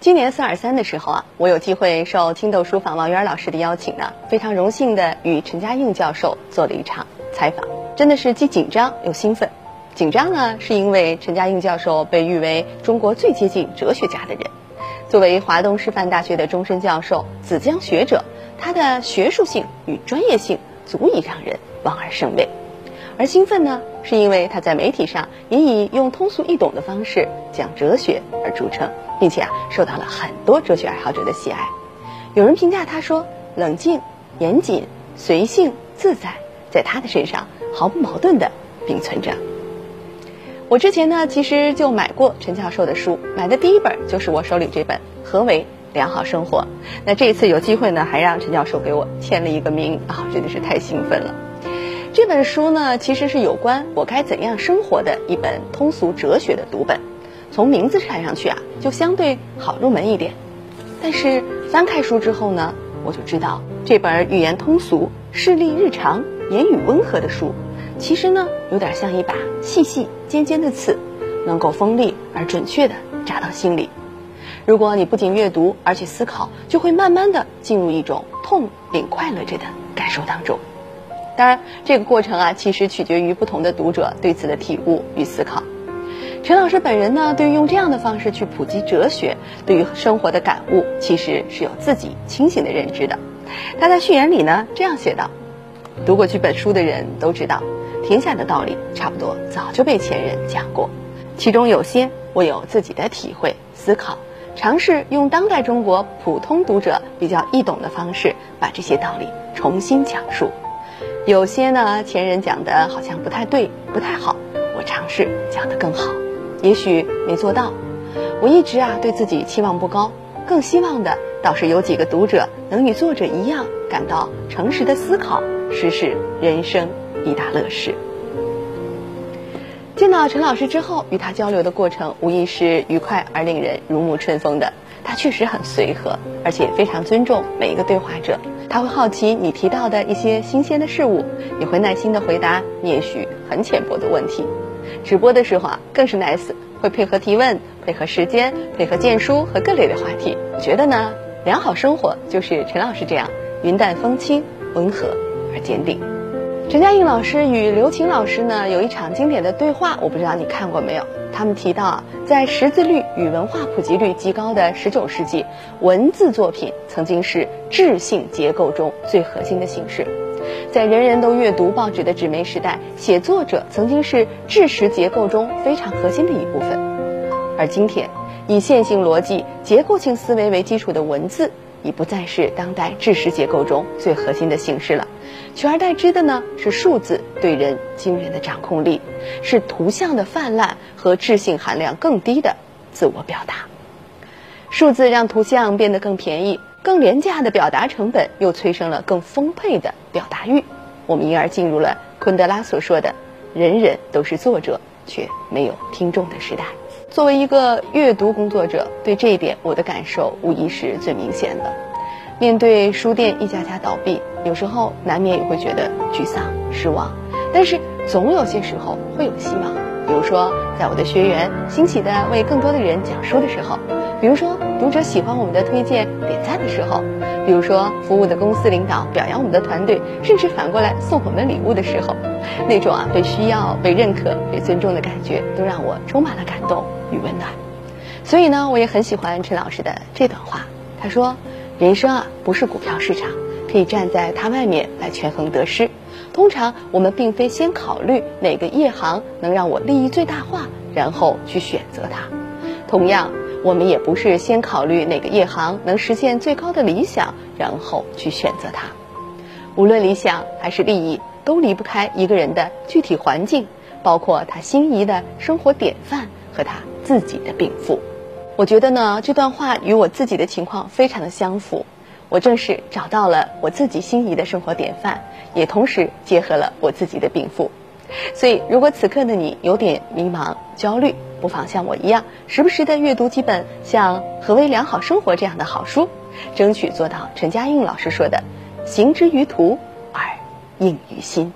今年四二三的时候啊，我有机会受青豆书房王源老师的邀请呢，非常荣幸的与陈嘉映教授做了一场采访，真的是既紧张又兴奋。紧张呢，是因为陈嘉映教授被誉为中国最接近哲学家的人，作为华东师范大学的终身教授、紫江学者，他的学术性与专业性足以让人望而生畏。而兴奋呢，是因为他在媒体上也以用通俗易懂的方式讲哲学而著称，并且啊，受到了很多哲学爱好者的喜爱。有人评价他说：“冷静、严谨、随性、自在，在他的身上毫不矛盾的并存着。”我之前呢，其实就买过陈教授的书，买的第一本就是我手里这本《何为良好生活》。那这一次有机会呢，还让陈教授给我签了一个名啊，真的是太兴奋了。这本书呢，其实是有关我该怎样生活的一本通俗哲学的读本。从名字看上去啊，就相对好入门一点。但是翻开书之后呢，我就知道这本语言通俗、事例日常、言语温和的书，其实呢，有点像一把细细尖尖的刺，能够锋利而准确的扎到心里。如果你不仅阅读，而且思考，就会慢慢的进入一种痛并快乐着的感受当中。当然，这个过程啊，其实取决于不同的读者对此的体悟与思考。陈老师本人呢，对于用这样的方式去普及哲学，对于生活的感悟，其实是有自己清醒的认知的。他在序言里呢这样写道：“读过这本书的人都知道，天下的道理差不多早就被前人讲过，其中有些我有自己的体会思考，尝试用当代中国普通读者比较易懂的方式，把这些道理重新讲述。”有些呢，前人讲的好像不太对，不太好，我尝试讲得更好，也许没做到。我一直啊对自己期望不高，更希望的倒是有几个读者能与作者一样，感到诚实的思考，实是人生一大乐事。见到陈老师之后，与他交流的过程无疑是愉快而令人如沐春风的。他确实很随和，而且非常尊重每一个对话者。他会好奇你提到的一些新鲜的事物，也会耐心的回答你也许很浅薄的问题。直播的时候啊，更是 nice，会配合提问，配合时间，配合荐书和各类的话题。我觉得呢，良好生活就是陈老师这样云淡风轻、温和而坚定。陈嘉映老师与刘擎老师呢有一场经典的对话，我不知道你看过没有？他们提到，在识字率与文化普及率极高的19世纪，文字作品曾经是智性结构中最核心的形式。在人人都阅读报纸的纸媒时代，写作者曾经是知识结构中非常核心的一部分。而今天，以线性逻辑、结构性思维为基础的文字。已不再是当代知识结构中最核心的形式了，取而代之的呢是数字对人惊人的掌控力，是图像的泛滥和智性含量更低的自我表达。数字让图像变得更便宜、更廉价的表达成本，又催生了更丰沛的表达欲。我们因而进入了昆德拉所说的“人人都是作者，却没有听众”的时代。作为一个阅读工作者，对这一点我的感受无疑是最明显的。面对书店一家家倒闭，有时候难免也会觉得沮丧、失望，但是总有些时候会有希望。比如说，在我的学员欣喜的为更多的人讲书的时候，比如说读者喜欢我们的推荐、点赞的时候，比如说服务的公司领导表扬我们的团队，甚至反过来送我们礼物的时候，那种啊被需要、被认可、被尊重的感觉，都让我充满了感动与温暖。所以呢，我也很喜欢陈老师的这段话。他说：“人生啊，不是股票市场，可以站在它外面来权衡得失。”通常我们并非先考虑哪个业行能让我利益最大化，然后去选择它。同样，我们也不是先考虑哪个业行能实现最高的理想，然后去选择它。无论理想还是利益，都离不开一个人的具体环境，包括他心仪的生活典范和他自己的禀赋。我觉得呢，这段话与我自己的情况非常的相符。我正是找到了我自己心仪的生活典范，也同时结合了我自己的禀赋。所以，如果此刻的你有点迷茫、焦虑，不妨像我一样，时不时的阅读几本像《何为良好生活》这样的好书，争取做到陈嘉映老师说的“行之于途而应于心”。